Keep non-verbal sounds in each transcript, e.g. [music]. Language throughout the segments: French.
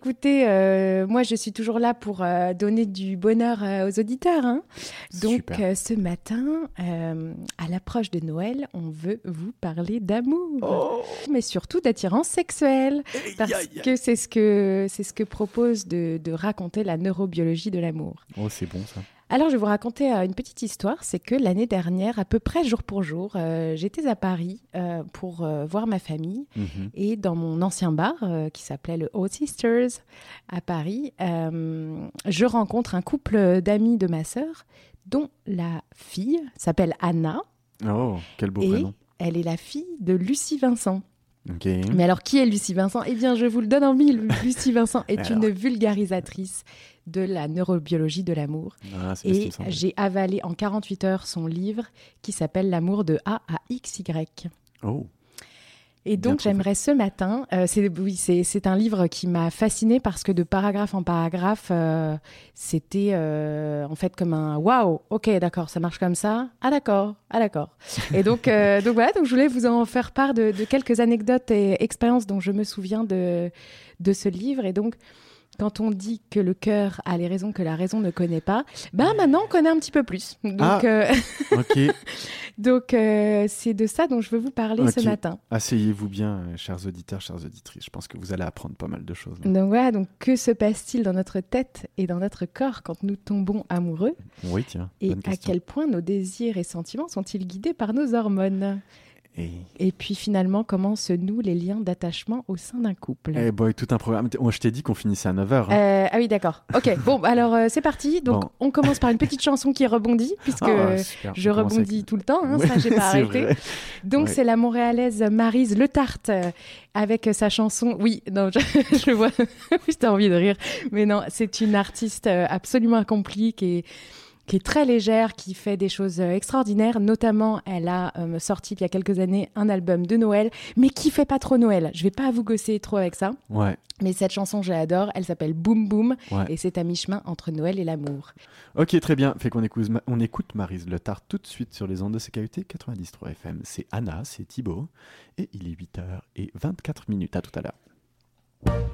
Écoutez, euh, moi je suis toujours là pour euh, donner du bonheur euh, aux auditeurs. hein. Donc, ce matin, à l'approche de Noël, on veut vous parler d'amour, mais surtout d'attirance sexuelle, parce que c'est ce que c'est ce que propose de, de raconter la neurobiologie de l'amour. Oh, c'est bon ça. Alors, je vais vous raconter euh, une petite histoire. C'est que l'année dernière, à peu près jour pour jour, euh, j'étais à Paris euh, pour euh, voir ma famille. Mhm. Et dans mon ancien bar, qui s'appelait le Old Sisters à Paris, je rencontre un couple d'amis de ma sœur, dont la fille s'appelle Anna. Oh, quel beau et prénom. elle est la fille de Lucie Vincent. Ok. Mais alors, qui est Lucie Vincent? Eh bien, je vous le donne en mille. Lucie Vincent est [laughs] Alors. une vulgarisatrice de la neurobiologie de l'amour. Ah, Et j'ai avalé en 48 heures son livre qui s'appelle L'amour de A à XY. Oh, Et donc j'aimerais ce matin, euh, c'est oui, c'est un livre qui m'a fasciné parce que de paragraphe en paragraphe, euh, c'était euh, en fait comme un waouh, ok d'accord, ça marche comme ça, ah d'accord, ah d'accord. Et donc [laughs] donc voilà, donc je voulais vous en faire part de, de quelques anecdotes et expériences dont je me souviens de de ce livre et donc. Quand on dit que le cœur a les raisons que la raison ne connaît pas, ben maintenant on connaît un petit peu plus. Donc, Ah. euh, [laughs] donc euh, c'est de ça dont je veux vous parler ce matin. Asseyez-vous bien, euh, chers auditeurs, chères auditrices. Je pense que vous allez apprendre pas mal de choses. là. Donc voilà, donc que se passe-t-il dans notre tête et dans notre corps quand nous tombons amoureux? Oui, tiens. Et à quel point nos désirs et sentiments sont-ils guidés par nos hormones? Et... Et puis finalement, comment se nouent les liens d'attachement au sein d'un couple? Eh boy, tout un programme. Oh, je t'ai dit qu'on finissait à 9h. Euh, ah oui, d'accord. Ok, [laughs] bon, alors euh, c'est parti. Donc Bon. on commence par une petite chanson qui rebondit, puisque Ah, je rebondis tout le temps, hein, ça j'ai pas [laughs] arrêté. Donc Ouais. c'est la montréalaise Marise Le Tarte euh, avec sa chanson. Oui, non, je, [laughs] je vois. oui, t'as envie de rire, mais non, c'est une artiste absolument accomplie qui est qui est très légère, qui fait des choses euh, extraordinaires. Notamment, elle a euh, sorti il y a quelques années un album de Noël, mais qui fait pas trop Noël. Je vais pas vous gosser trop avec ça, Ouais. mais cette chanson, je l'adore. Elle s'appelle Boom Boom Ouais. et c'est à mi-chemin entre Noël et l'amour. Ok, très bien. Fait qu'on écoute, on écoute Marise Le Tard tout de suite sur les ondes de CKUT 93 FM. C'est Anna, c'est Thibaut. Et il est 8h24 minutes. À tout à l'heure.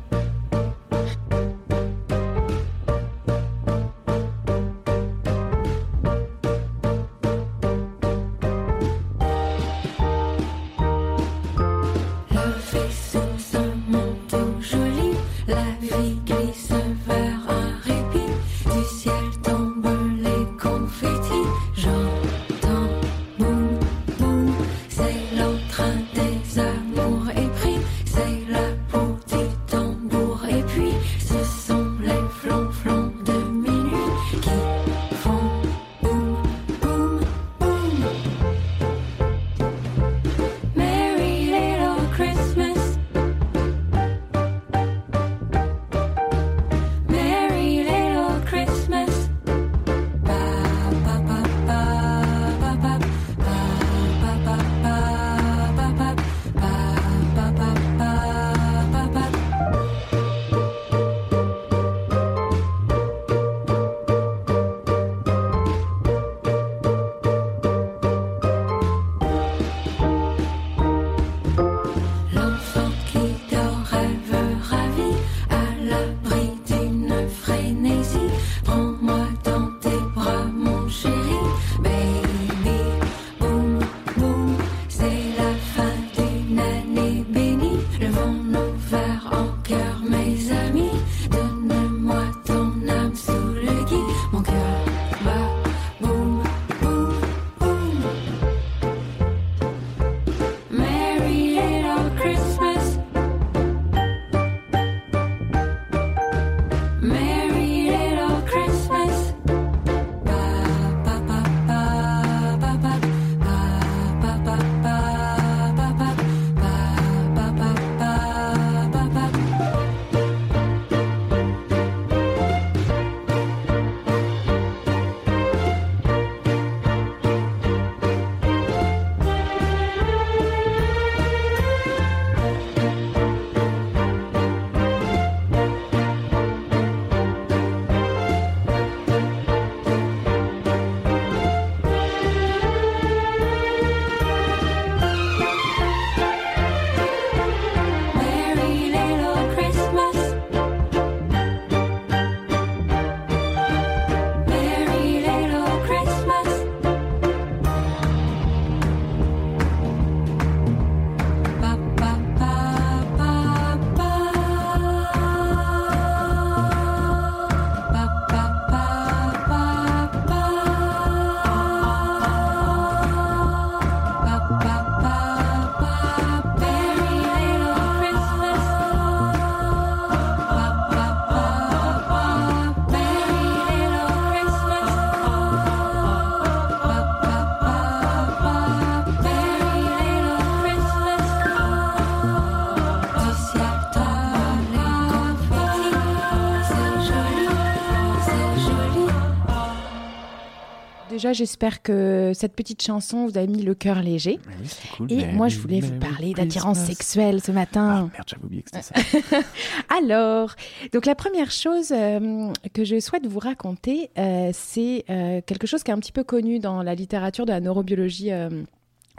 J'espère que cette petite chanson vous a mis le cœur léger. Oui, cool. Et moi, oui, je voulais vous parler oui, d'attirance sexuelle ce Ah matin. merde, j'avais oublié que c'était ça. [laughs] Alors, donc la première chose euh, que je souhaite vous raconter, euh, c'est euh, quelque chose qui est un petit peu connu dans la littérature de la neurobiologie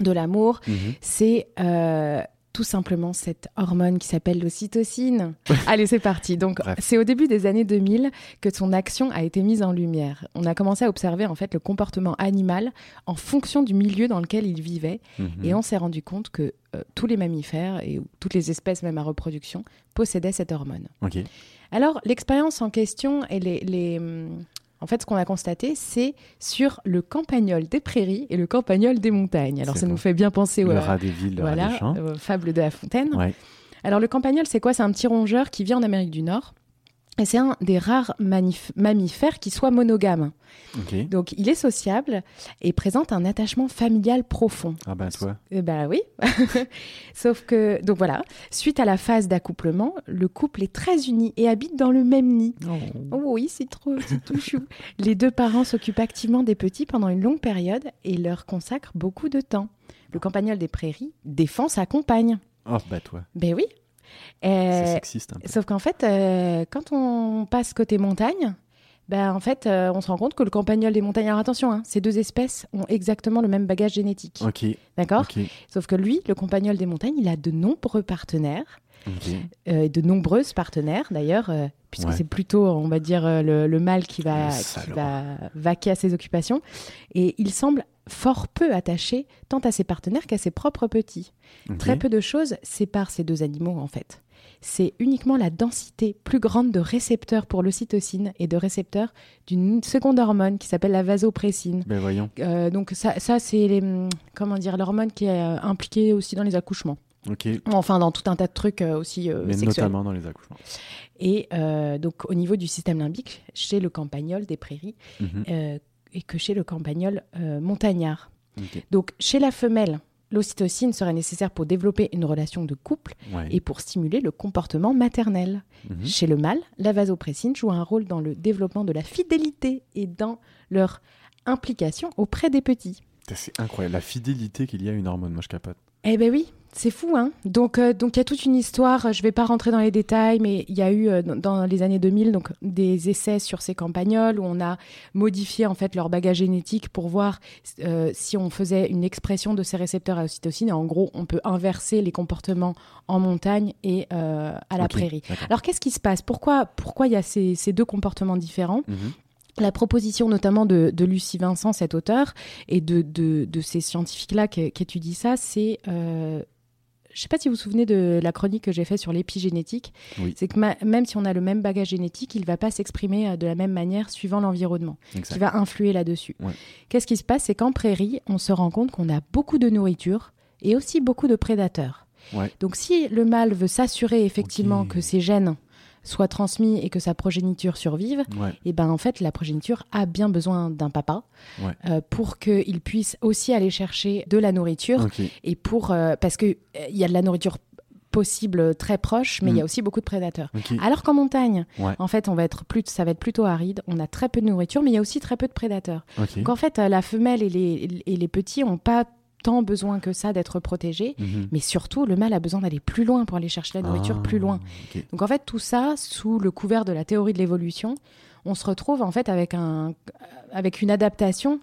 de l'amour. Mhm. C'est euh, tout simplement cette hormone qui s'appelle l'ocytocine. [laughs] Allez, c'est parti. Donc, c'est au début des années 2000 que son action a été mise en lumière. On a commencé à observer en fait le comportement animal en fonction du milieu dans lequel il vivait. Mhm. Et on s'est rendu compte que euh, tous les mammifères et toutes les espèces, même à reproduction, possédaient cette hormone. Ok. Alors, l'expérience en question et les, les, hum, en fait, ce qu'on a constaté, c'est sur le campagnol des prairies et le campagnol des montagnes. Alors, ça bon. nous fait bien penser au rat des villes, le rat des champs. euh, fable de la fontaine. Ouais. Alors, le campagnol, c'est quoi? C'est un petit rongeur qui vit en Amérique du Nord. Et c'est un des rares mammifères qui soit monogame. Donc, il est sociable et présente un attachement familial profond. Ah ben toi. Eh ben oui. [laughs] Sauf que, donc voilà, suite à la phase d'accouplement, le couple est très uni et habite dans le même nid. Oh oui, c'est trop, c'est tout chou. Les deux parents s'occupent activement des petits pendant une longue période et leur consacrent beaucoup de temps. Le campagnol des prairies défend sa compagne. Oh bah toi. Ben oui. C'est Euh, sexiste un peu. sauf qu'en fait, euh, quand on passe côté montagne, ben en fait, euh, on se rend compte que le campagnol des montagnes. Alors attention, hein, ces deux espèces ont exactement le même bagage génétique. Ok. D'accord. Sauf que lui, le campagnol des montagnes, il a de nombreux partenaires, euh, de nombreuses partenaires d'ailleurs, euh, puisque Ouais. c'est plutôt, on va dire, le, le mâle qui va, qui va vaquer à ses occupations. Et il semble fort peu attaché tant à ses partenaires qu'à ses propres petits. Très peu de choses séparent ces deux animaux en fait. C'est uniquement la densité plus grande de récepteurs pour l'ocytocine et de récepteurs d'une seconde hormone qui s'appelle la vasopressine. Ben voyons. Euh, donc ça, ça c'est hum, comment dire l'hormone qui est euh, impliquée aussi dans les accouchements. Enfin dans tout un tas de trucs euh, aussi euh, Mais sexuels. notamment dans les accouchements. Et euh, donc au niveau du système limbique, chez le campagnol des prairies Mhm. Et que chez le campagnol euh, montagnard. Donc chez la femelle, l'ocytocine serait nécessaire pour développer une relation de couple Ouais. et pour stimuler le comportement maternel. Mhm. Chez le mâle, la vasopressine joue un rôle dans le développement de la fidélité et dans leur implication auprès des petits. C'est incroyable. La fidélité qu'il y a à une hormone, moi je capote. Eh ben oui, c'est fou, hein. Donc, euh, donc il y a toute une histoire. Je vais pas rentrer dans les détails, mais il y a eu euh, dans- les années 2000 donc des essais sur ces campagnols où on a modifié en fait leur bagage génétique pour voir euh, si on faisait une expression de ces récepteurs à ocytocine. Et en gros, on peut inverser les comportements en montagne et à la prairie. Alors qu'est-ce qui se passe? Pourquoi pourquoi il y a ces, ces deux comportements différents? Mhm. la proposition notamment de, de Lucie Vincent, cet auteur, et de, de, de ces scientifiques-là qui, qui étudient ça, c'est... euh, je ne sais pas si vous vous souvenez de la chronique que j'ai faite sur l'épigénétique. Oui. C'est que même si on a le même bagage génétique, il ne va pas s'exprimer euh, de la même manière suivant l'environnement, qui va influer là-dessus. Ouais. Qu'est-ce qui se passe? C'est qu'en prairie, on se rend compte qu'on a beaucoup de nourriture et aussi beaucoup de prédateurs. Ouais. Donc si le mâle veut s'assurer effectivement que ses gènes soient transmis et que sa progéniture survive, Ouais. et ben en fait la progéniture a bien besoin d'un papa Ouais. euh, pour qu'il puisse aussi aller chercher de la nourriture et pour euh, parce que euh, il y a de la nourriture possible très proche mais il y a Mm. aussi beaucoup de prédateurs. Alors qu'en montagne, Ouais. en fait, on va être plus, ça va être plutôt aride. On a très peu de nourriture, mais il y a aussi très peu de prédateurs. Donc en fait, la femelle et les, et les petits ont pas tant besoin que ça d'être protégés, Mhm. mais surtout le mâle a besoin d'aller plus loin pour aller chercher la nourriture Ah, plus loin. Donc en fait, tout ça, sous le couvert de la théorie de l'évolution, on se retrouve en fait avec, un, avec une adaptation.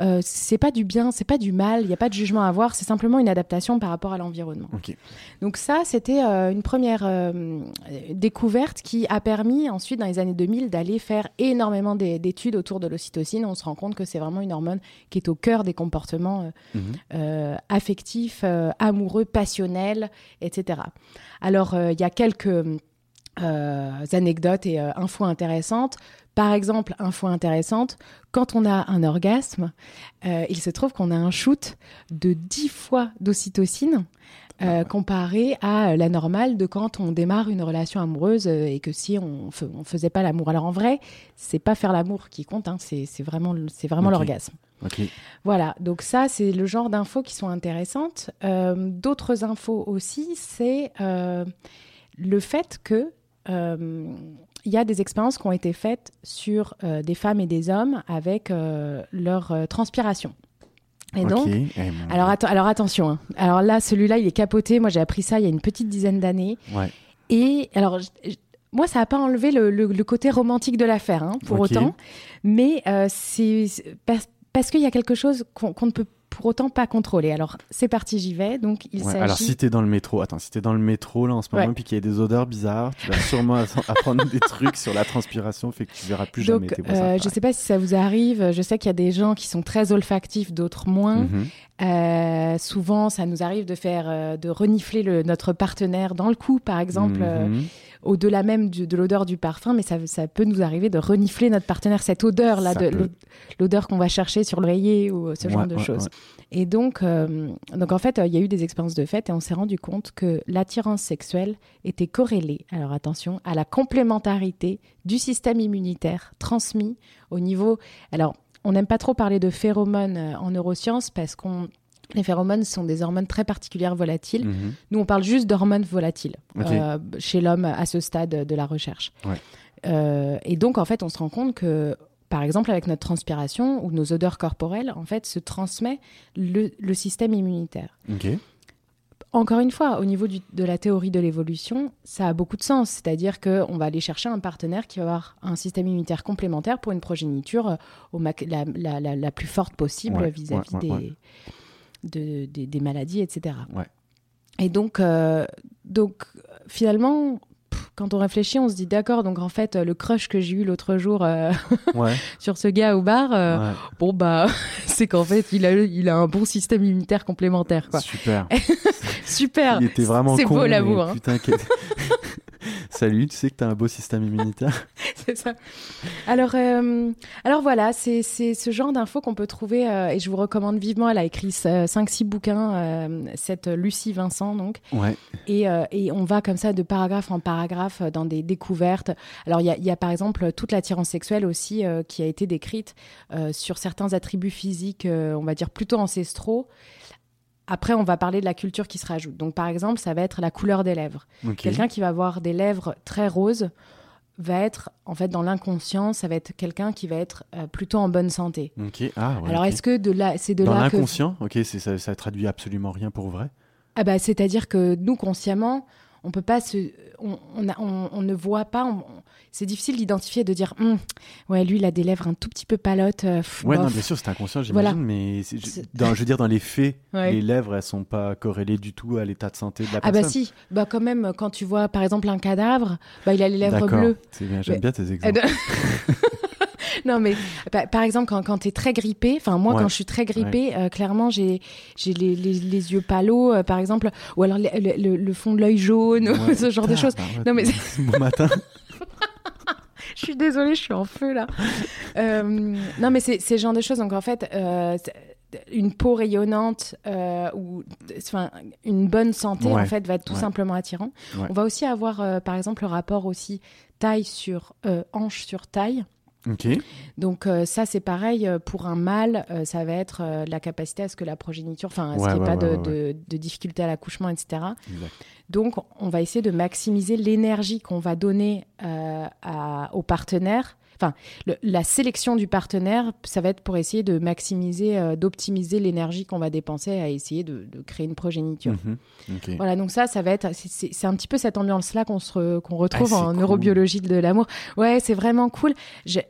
Euh, c'est pas du bien, c'est pas du mal, il n'y a pas de jugement à avoir, c'est simplement une adaptation par rapport à l'environnement. Donc ça, c'était euh, une première euh, découverte qui a permis ensuite, dans les années 2000, d'aller faire énormément d'é- d'études autour de l'ocytocine. On se rend compte que c'est vraiment une hormone qui est au cœur des comportements Mhm. affectifs, amoureux, passionnels, etc. Alors, il y a quelques euh, anecdotes et euh, infos intéressantes. Par exemple, info intéressante, quand on a un orgasme, euh, il se trouve qu'on a un shoot de 10 fois d'ocytocine euh, comparé à la normale de quand on démarre une relation amoureuse euh, et que si on, on faisait pas l'amour. Alors en vrai, c'est pas faire l'amour qui compte, hein, c'est vraiment, l'orgasme. Voilà, donc ça, c'est le genre d'infos qui sont intéressantes. Euh, D'autres infos aussi, c'est euh, le fait que il y a des expériences qui ont été faites sur euh, des femmes et des hommes avec euh, leur euh, transpiration. Et donc, alors, attention, hein. alors là, celui-là, il est capoté. Moi, j'ai appris ça il y a une petite dizaine d'années. Ouais. Et alors, moi, ça n'a pas enlevé le, le- le côté romantique de l'affaire, hein, pour autant. Mais c'est parce, parce qu'il y a quelque chose qu'on ne peut pour autant pas contrôler. Alors, c'est parti, j'y vais. Donc, il Ouais. Alors si t'es dans le métro, attends, si t'es dans le métro là en ce moment Ouais. puis qu'il y a des odeurs bizarres, tu vas sûrement [laughs] apprendre des trucs sur la transpiration, fait que tu verras plus jamais Donc, tes euh, je sais pas si ça vous arrive. Je sais qu'il y a des gens qui sont très olfactifs, d'autres moins. Mhm. Euh, souvent, ça nous arrive de faire, euh, de renifler le, notre partenaire dans le cou, par exemple, euh, Mhm. Au-delà même du- de l'odeur du parfum, mais ça, ça peut nous arriver de renifler notre partenaire, cette odeur-là, l'odeur qu'on va chercher sur l'oreiller ou ce genre Ouais, de ouais, choses. ouais. Et donc, euh, donc en fait, euh, il y a eu des expériences de fait et on s'est rendu compte que l'attirance sexuelle était corrélée, alors attention, à la complémentarité du système immunitaire transmis au niveau. Alors, on n'aime pas trop parler de phéromones euh, en neurosciences parce qu'on les phéromones sont des hormones très particulières volatiles. Mhm. Nous, on parle juste d'hormones volatiles euh, chez l'homme à ce stade de la recherche. Ouais. Euh, et donc, en fait, on se rend compte que, par exemple, avec notre transpiration ou nos odeurs corporelles, en fait, se transmet le, le système immunitaire. Encore une fois, au niveau du- de la théorie de l'évolution, ça a beaucoup de sens. C'est-à-dire qu'on va aller chercher un partenaire qui va avoir un système immunitaire complémentaire pour une progéniture euh, au la, la- la- la plus forte possible vis-à-vis ouais, ouais, des. De- des- des maladies, etc. Ouais. Et donc, euh, donc finalement, pff, quand on réfléchit, on se dit d'accord, donc en fait, euh, le crush que j'ai eu l'autre jour euh, Ouais. [laughs] sur ce gars au bar, euh, ouais. bon, bah, [laughs] c'est qu'en fait, il a, il a un bon système immunitaire complémentaire. Quoi. Super. [laughs] Super! Il était vraiment C'est beau, l'amour, hein. Putain, Salut, tu sais que t'as un beau système immunitaire? C'est ça. Alors, euh, alors voilà, c'est c'est ce genre d'infos qu'on peut trouver euh, et je vous recommande vivement. Elle a écrit 5-6 bouquins, euh, cette Lucie Vincent, donc. Ouais. Et, euh, et on va comme ça de paragraphe en paragraphe dans des découvertes. Alors, il y a, il y a par exemple toute l'attirance sexuelle aussi euh, qui a été décrite euh, sur certains attributs physiques, euh, on va dire plutôt ancestraux. Après, on va parler de la culture qui se rajoute. Donc, par exemple, ça va être la couleur des lèvres. Ok. Quelqu'un qui va avoir des lèvres très roses va être, en fait, dans l'inconscient, ça va être quelqu'un qui va être euh, plutôt en bonne santé. Ok. Ah ouais. Alors, est-ce que de là, c'est de Dans là que l'inconscient, ok, c'est- ça, ça traduit absolument rien pour vrai. ah bah, c'est-à-dire que nous consciemment, on peut pas se, on, on, a- on- on ne voit pas. c'est difficile d'identifier, de dire, Hum, ouais, lui, il a des lèvres un tout petit peu palotes. euh, pff, Ouais, bof. non, bien sûr, c'est inconscient, j'imagine, Voilà. mais je, dans, je veux dire, dans les faits, [laughs] Ouais. les lèvres, elles sont pas corrélées du tout à l'état de santé de la Ah bah personne. si, bah quand même, quand tu vois par exemple un cadavre, bah il a les lèvres bleues. C'est bien, j'aime bien tes Euh, exemples. [laughs] [laughs] non mais pa- par exemple quand, quand tu es très grippé, enfin moi Ouais. quand je suis très grippée, euh, clairement j'ai les, les, les yeux palos euh, par exemple, ou alors le, le- fond de l'œil jaune, Ouais. [laughs] ce genre de choses. bah ouais, Non, mais- Bon [laughs] matin. Je suis désolée, je suis en feu là. Euh, non, mais c'est ce genre de choses. Donc en fait, euh, une peau rayonnante euh, ou enfin une bonne santé Ouais. en fait va être tout Ouais. simplement attirant. Ouais. On va aussi avoir par exemple le rapport aussi taille sur hanche sur taille. Donc euh, ça c'est pareil euh, pour un mâle, euh, ça va être euh, la capacité à ce que la progéniture, enfin à ce Ouais, qu'il n'y ait ouais, pas ouais, de, de- de difficulté à l'accouchement, etc. Exact. Donc, on va essayer de maximiser l'énergie qu'on va donner à- au partenaire. Enfin, le- la sélection du partenaire, ça va être pour essayer de maximiser, euh, d'optimiser l'énergie qu'on va dépenser à essayer de, de créer une progéniture. Mhm. Voilà, donc ça, ça va être, c'est- un petit peu cette ambiance-là qu'on re- qu'on retrouve Ah, en cool. neurobiologie de l'amour. Ouais, c'est vraiment cool.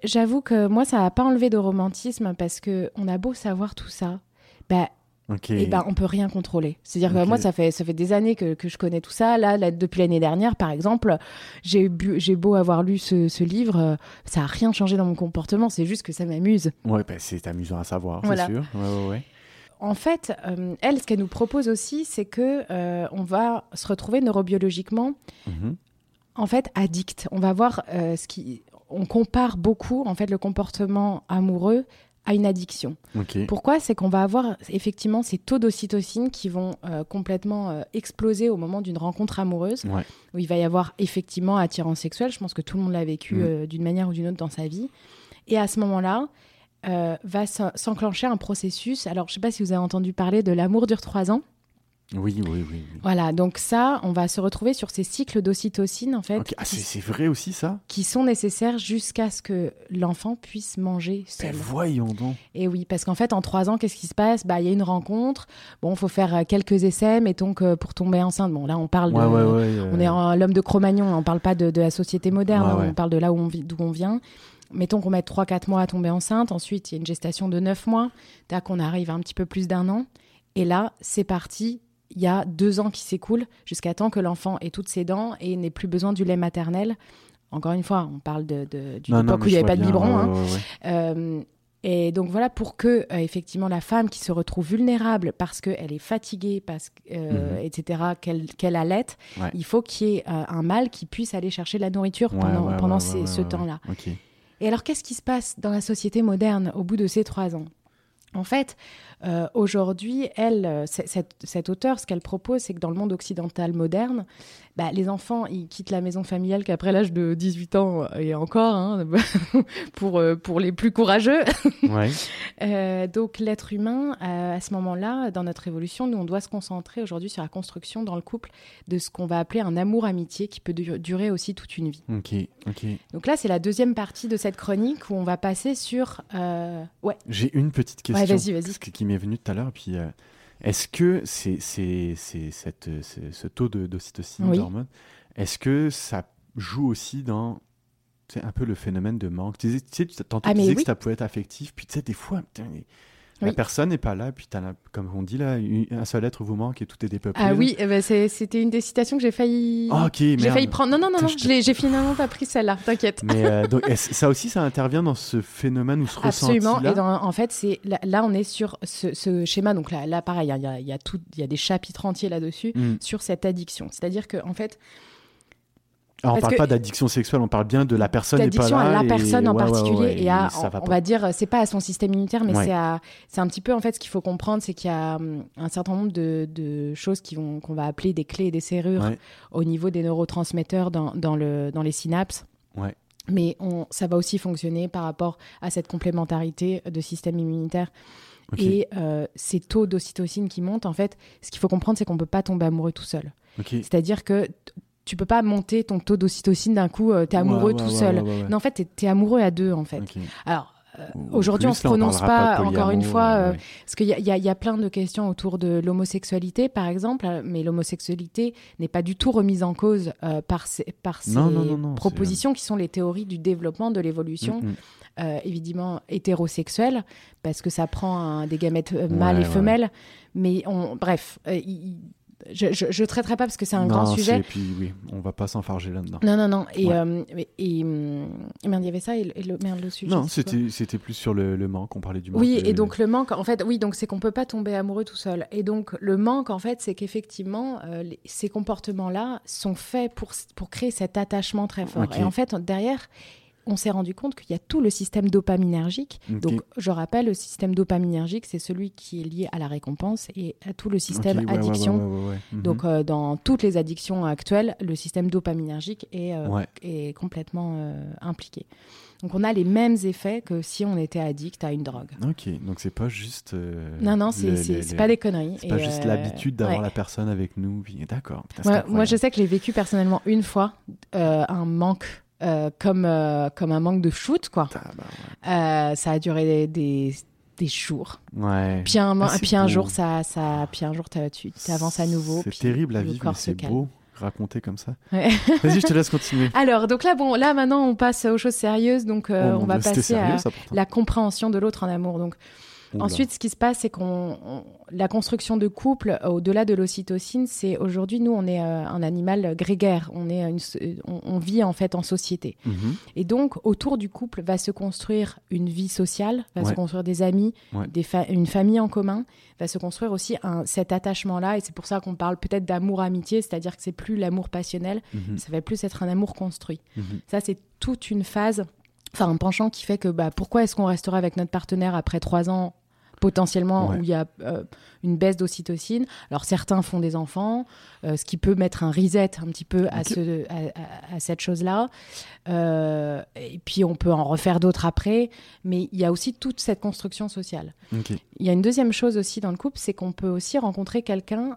J'avoue que moi, ça n'a pas enlevé de romantisme parce que on a beau savoir tout ça, bah, Ok. eh ben, on peut rien contrôler. C'est-à-dire que moi, ça fait, ça fait des années que, que je connais tout ça. Là, là, depuis l'année dernière, par exemple, j'ai beau avoir lu ce, ce livre, euh, ça a rien changé dans mon comportement. C'est juste que ça m'amuse. Ouais, bah, c'est amusant à savoir, Voilà. c'est sûr. Ouais, ouais, ouais. En fait, euh, elle, ce qu'elle nous propose aussi, c'est que euh, on va se retrouver neurobiologiquement, Mhm. en fait, addict. On va voir euh, ce qui, on compare beaucoup, en fait, le comportement amoureux à une addiction. Pourquoi? C'est qu'on va avoir effectivement ces taux d'ocytocine qui vont euh, complètement euh, exploser au moment d'une rencontre amoureuse, Ouais. où il va y avoir effectivement attirance sexuelle. Je pense que tout le monde l'a vécu Mm. euh, d'une manière ou d'une autre dans sa vie. Et à ce moment-là, va s'en- s'enclencher un processus. Alors, je ne sais pas si vous avez entendu parler de l'amour dure trois ans. Oui, oui, oui. oui. Voilà, donc ça, on va se retrouver sur ces cycles d'ocytocine, en fait. Ah, c'est vrai aussi ça? qui sont nécessaires jusqu'à ce que l'enfant puisse manger Ben seul. voyons donc. Et oui, parce qu'en fait, en trois ans, qu'est-ce qui se passe? Bah, il y a une rencontre. Bon, il faut faire euh, quelques essais, mettons que pour tomber enceinte. Bon, là, on parle Ouais, de. ouais, ouais. euh, On est en l'homme de Cro-Magnon, on parle pas de, de la société moderne, hein, on parle de là où on vit- d'où on vient. Mettons qu'on met 3-4 mois à tomber enceinte, ensuite il y a une gestation de 9 mois, tac, on arrive à un petit peu plus d'un an. Et là, c'est parti, il y a deux ans qui s'écoulent jusqu'à temps que l'enfant ait toutes ses dents et n'ait plus besoin du lait maternel. Encore une fois, on parle de, de- d'une Non, non, époque où il n'y avait pas de biberon. ouais, hein. ouais, ouais. Euh, et donc voilà pour que euh, effectivement la femme qui se retrouve vulnérable parce qu'elle est fatiguée, parce euh, Mhm. etc., qu'elle qu'elle allait, il faut qu'il y ait un mâle qui puisse aller chercher de la nourriture pendant, pendant ces- ce temps-là. Et alors qu'est-ce qui se passe dans la société moderne au bout de ces trois ans? En fait, euh, aujourd'hui, elle, euh, cette, cette auteure, ce qu'elle propose, c'est que dans le monde occidental moderne, bah, les enfants, ils quittent la maison familiale qu'après l'âge de 18 ans et encore, hein, [laughs] pour, euh, pour les plus courageux. [laughs] Ouais. Euh, donc l'être humain, euh, à ce moment-là, dans notre évolution, nous, on doit se concentrer aujourd'hui sur la construction dans le couple de ce qu'on va appeler un amour-amitié qui peut du- durer aussi toute une vie. Ok. Ok. Donc là, c'est la deuxième partie de cette chronique où on va passer sur... euh, Ouais, J'ai une petite question. Ouais, vas-y, vas-y. qui m'est venue tout à l'heure. Puis, euh, est-ce que c'est, c'est, c'est cette, c'est- ce taux de, d'ocytocine, Oui. d'hormone, est-ce que ça joue aussi dans c'est un peu le phénomène de manque? Tu sais, tantôt Ah, tu disais oui. que ça pouvait être affectif. Puis tu sais, des fois, putain, la personne n'est pas là. Puis la- comme on dit là, un seul être vous manque et tout est dépeuplé. Ah oui, eh ben, c'était une des citations que j'ai failli... Ah, ok, j'ai failli prendre... Non, non, non, non, j'ai finalement pas pris celle-là, t'inquiète. Mais euh, donc, [laughs] ça aussi, ça intervient dans ce phénomène ou ce Absolument. ressenti-là Et dans- en fait, c'est là, là, on est sur ce, ce schéma. Donc là, là pareil, il y, a, y a tout, il y a des chapitres entiers là-dessus Hmm. sur cette addiction. C'est-à-dire que en fait, Alors, on parle pas d'addiction sexuelle, on parle bien de la personne là. à la et- personne en ouais, particulier ouais, et à, ça va on va dire, c'est pas à son système immunitaire, mais c'est à, c'est un petit peu en fait ce qu'il faut comprendre, c'est qu'il y a hum, un certain nombre de, de choses qui vont, qu'on va appeler des clés et des serrures au niveau des neurotransmetteurs dans, dans le, dans les synapses. Ouais. Mais on, ça va aussi fonctionner par rapport à cette complémentarité de système immunitaire. Et euh, ces taux d'ocytocine qui montent, en fait, ce qu'il faut comprendre, c'est qu'on peut pas tomber amoureux tout seul. C'est-à-dire que tu peux pas monter ton taux d'ocytocine d'un coup, tu es amoureux Ouais, tout ouais, seul. ouais. Non, en fait, tu es, amoureux à deux, en fait. Alors, euh, Ou aujourd'hui, on se prononce pas, encore une fois, euh, euh, parce qu'il y, y a- il y a plein de questions autour de l'homosexualité, par exemple, euh, mais l'homosexualité n'est pas du tout remise en cause euh, par ces, par ces Non, non, non, non, propositions qui sont les théories du développement, de l'évolution, Mm, mm. euh, évidemment hétérosexuelle, parce que ça prend des gamètes euh, Ouais, mâles et ouais, femelles. Mais on, bref, euh, je, je, je traiterai pas parce que c'est un Non, grand sujet. Et puis, oui, on va pas s'enfarger là-dedans. Non, non, non. Et, Ouais. euh, et, et, hum, et merde, il y avait ça et, le- le, merde, le sujet. Non, c'était c'était plus sur le, le manque, on parlait du manque. Oui, et donc le manque, en fait, oui, donc c'est qu'on peut pas tomber amoureux tout seul. Et donc le manque, en fait, c'est qu'effectivement, euh, ces comportements-là sont faits pour, pour créer cet attachement très fort. Et en fait, derrière, on s'est rendu compte qu'il y a tout le système dopaminergique. Donc, je rappelle, le système dopaminergique, c'est celui qui est lié à la récompense et à tout le système ouais, addiction. ouais, ouais. Donc, euh, dans toutes les addictions actuelles, le système dopaminergique est, euh, est complètement euh, impliqué. Donc, on a les mêmes effets que si on était addict à une drogue. Ok, donc c'est pas juste. euh, Non, non, c'est pas des conneries. C'est pas juste l'habitude d'avoir la personne avec nous. D'accord. moi, je sais que j'ai vécu personnellement une fois un manque, euh, comme, euh, comme un manque de shoot, quoi. Ah, bah, Euh, ça a duré des, des, des jours. ouais. Puis un, Ah, puis un jour, ça, ça, puis un jour, tu avances à nouveau. C'est terrible à vivre, mais c'est beau raconter comme ça. Ouais. [laughs] Vas-y, je te laisse continuer. Alors, donc là, bon, là maintenant, on passe aux choses sérieuses. Donc, euh, Oh on va passer sérieux, à ça, la compréhension de l'autre en amour. Donc, Oula. Ensuite, ce qui se passe, c'est qu'on on- la construction de couple, euh, au-delà de l'ocytocine, c'est aujourd'hui, nous, on est euh, un animal grégaire. On est une, on, on vit en fait en société. Mhm. Et donc, autour du couple va se construire une vie sociale, va se construire des amis, Ouais. des fa- une famille en commun, va se construire aussi un, cet attachement-là. Et c'est pour ça qu'on parle peut-être d'amour-amitié, c'est-à-dire que c'est plus l'amour passionnel, Mhm. ça va plus être un amour construit. Mhm. Ça, c'est toute une phase, enfin un penchant qui fait que bah, pourquoi est-ce qu'on resterait avec notre partenaire après trois ans potentiellement Ouais. où il y a euh, une baisse d'ocytocine. Alors certains font des enfants, euh, ce qui peut mettre un reset un petit peu à, Ok. ce, à, à- à cette chose-là. Euh, et puis on peut en refaire d'autres après, mais il y a aussi toute cette construction sociale. Il y a une deuxième chose aussi dans le couple, c'est qu'on peut aussi rencontrer quelqu'un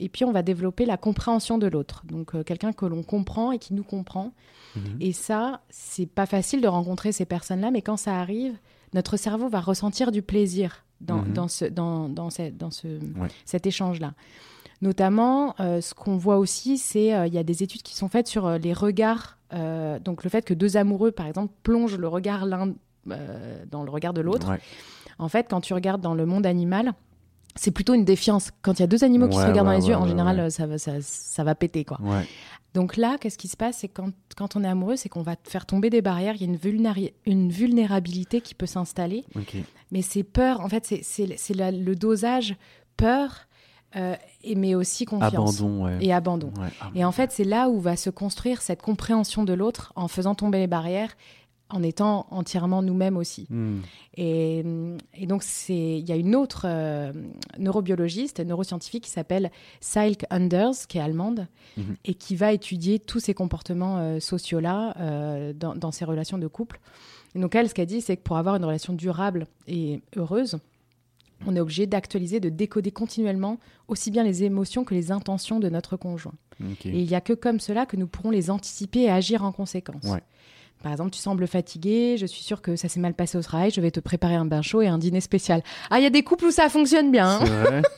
et puis on va développer la compréhension de l'autre. Donc euh, quelqu'un que l'on comprend et qui nous comprend. Mhm. Et ça, c'est pas facile de rencontrer ces personnes-là, mais quand ça arrive, notre cerveau va ressentir du plaisir dans, Mhm. dans, ce, dans, dans, ce- dans ce, Ouais. cet échange-là. Notamment, euh, ce qu'on voit aussi, c'est euh, il y a des études qui sont faites sur euh, les regards. euh, donc le fait que deux amoureux, par exemple, plongent le regard l'un euh, dans le regard de l'autre. Ouais. En fait, quand tu regardes dans le monde animal, c'est plutôt une défiance. Quand il y a deux animaux qui se regardent ouais, dans les yeux, en général, ça, va, ça, ça va péter, quoi. Donc là, qu'est-ce qui se passe? C'est quand, quand on est amoureux, c'est qu'on va faire tomber des barrières. Il y a une, vulnéri- une vulnérabilité qui peut s'installer. Mais c'est peur, en fait, c'est- c'est c'est la- le dosage peur, euh, et, mais aussi confiance. Abandon, ouais. Et abandon. Ouais. Ah, Et en fait, c'est là où va se construire cette compréhension de l'autre en faisant tomber les barrières, en étant entièrement nous-mêmes aussi. Hmm. Et, et donc, il y a une autre euh, neurobiologiste, neuroscientifique qui s'appelle Silke Anders, qui est allemande, Mhm. et qui va étudier tous ces comportements euh, sociaux-là euh, dans, dans ces relations de couple. Et donc, elle, ce qu'elle dit, c'est que pour avoir une relation durable et heureuse, on est obligé d'actualiser, de décoder continuellement aussi bien les émotions que les intentions de notre conjoint. Et il n'y a que comme cela que nous pourrons les anticiper et agir en conséquence. Ouais. Par exemple, tu sembles fatigué, je suis sûre que ça s'est mal passé au travail, je vais te préparer un bain chaud et un dîner spécial. Ah, il y a des couples où ça fonctionne bien. hein. Vrai [laughs]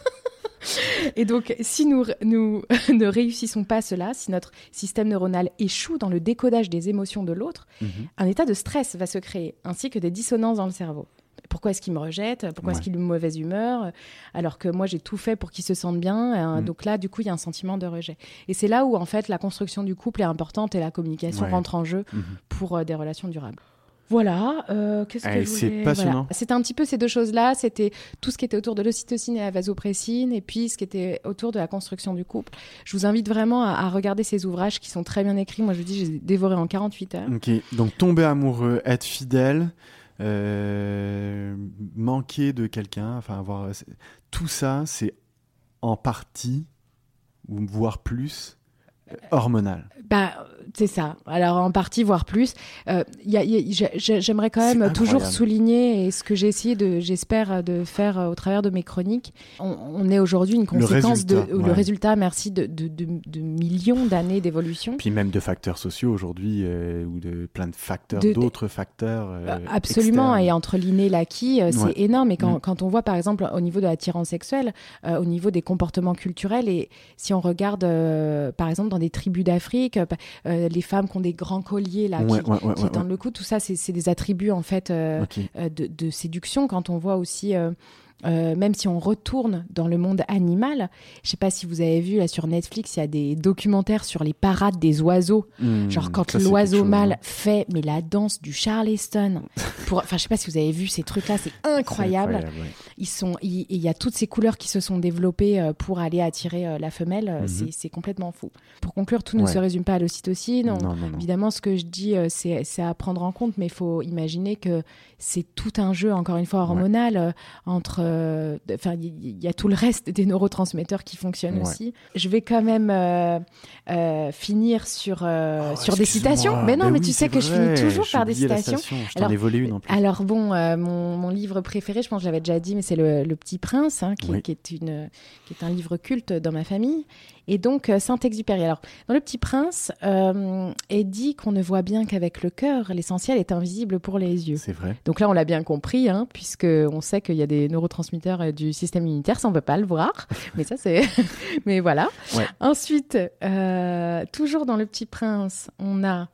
Et donc, si nous, nous [laughs] ne réussissons pas cela, si notre système neuronal échoue dans le décodage des émotions de l'autre, Mhm. un état de stress va se créer, ainsi que des dissonances dans le cerveau. Pourquoi est-ce qu'il me rejette Pourquoi est-ce qu'il est de mauvaise humeur Alors que moi, j'ai tout fait pour qu'il se sente bien. Euh, Mm. Donc là, du coup, il y a un sentiment de rejet. Et c'est là où, en fait, la construction du couple est importante et la communication Ouais. rentre en jeu Mhm. pour euh, des relations durables. Voilà, euh, qu'est-ce que Eh, je voulais- passionnant. voilà. C'était un petit peu ces deux choses-là. C'était tout ce qui était autour de l'ocytocine et la vasopressine, et puis ce qui était autour de la construction du couple. Je vous invite vraiment à, à regarder ces ouvrages qui sont très bien écrits. Moi, je vous dis, j'ai dévoré en 48 heures. Ok, donc tomber amoureux, être fidèle, euh, manquer de quelqu'un, enfin avoir tout ça, c'est en partie voire plus hormonal. Bah, c'est ça. Alors, en partie, voire plus. Euh, J'aimerais quand même toujours souligner, et ce que j'ai essayé de, j'espère, de faire euh, au travers de mes chroniques, on, on est aujourd'hui une conséquence de, résultat, ou le résultat, merci, de, de, de- de millions d'années d'évolution. Puis même de facteurs sociaux aujourd'hui euh, ou de plein de facteurs, De- d'autres facteurs. euh, Euh, Absolument, externes. et entre l'inné et l'acquis, euh, c'est Ouais. énorme. Et quand, Mm. quand on voit, par exemple, au niveau de l'attirance sexuelle, euh, au niveau des comportements culturels, et si on regarde, euh, par exemple, dans des tribus d'Afrique, euh, euh, les femmes qui ont des grands colliers là, Ouais, qui, ouais, ouais, qui ouais, tendent le cou, tout ça, c'est des attributs en fait euh, de séduction. Quand on voit aussi, euh, même si on retourne dans le monde animal, je sais pas si vous avez vu là sur Netflix, il y a des documentaires sur les parades des oiseaux. Hmm, Genre quand l'oiseau mâle hein. fait mais la danse du Charleston. [laughs] Pour, enfin je sais pas si vous avez vu ces trucs là, c'est incroyable. ouais. Ils sont, il y a toutes ces couleurs qui se sont développées euh, pour aller attirer euh, la femelle. Mhm. c'est- complètement fou. Pour conclure, tout ne se résume pas à l'ocytocine. Évidemment, ce que je dis, c'est à prendre en compte, mais il faut imaginer que c'est tout un jeu, encore une fois, hormonal, entre... euh, Enfin, il y, a tout le reste des neurotransmetteurs qui fonctionnent Ouais. aussi. Je vais quand même euh, euh, finir sur, Oh, sur des citations. Mais non, Ben mais oui, tu sais que je finis toujours par des citations. citation, Je Alors- ai volé une en plus. Alors bon, mon, mon livre préféré, je pense que je l'avais déjà dit, mais c'est le, Le Petit Prince, hein, qui, Oui. qui est une, qui est un livre culte dans ma famille. Et donc euh, Saint-Exupéry. Alors dans Le Petit Prince, euh, est dit qu'on ne voit bien qu'avec le cœur, l'essentiel est invisible pour les yeux. C'est vrai. Donc là, on l'a bien compris, hein, puisque on sait qu'il y a des neurotransmetteurs euh, du système immunitaire, ça on peut pas le voir, [laughs] mais ça c'est, [laughs] mais voilà. Ouais. Ensuite, euh, toujours dans Le Petit Prince, on a,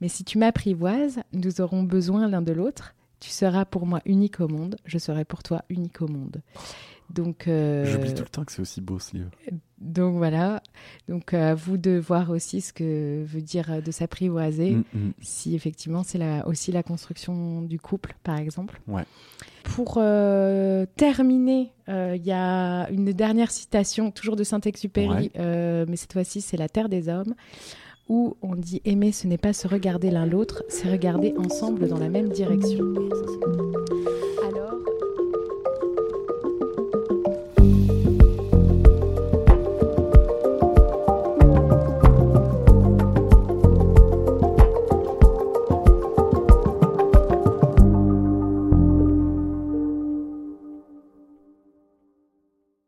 mais si tu m'apprivoises, nous aurons besoin l'un de l'autre. Tu seras pour moi unique au monde, je serai pour toi unique au monde. Donc, euh, J'oublie tout le temps que c'est aussi beau ce livre. donc voilà. Donc euh, à vous de voir aussi ce que veut dire euh, de s'apprivoiser Mm, mm. si effectivement c'est la, aussi la construction du couple, par exemple. Ouais. Pour euh, terminer, euh, il y a une dernière citation, toujours de Saint-Exupéry, Ouais. euh, mais cette fois-ci c'est La Terre des Hommes, où on dit aimer ce n'est pas se regarder l'un l'autre, c'est regarder ensemble dans la même direction. Ça,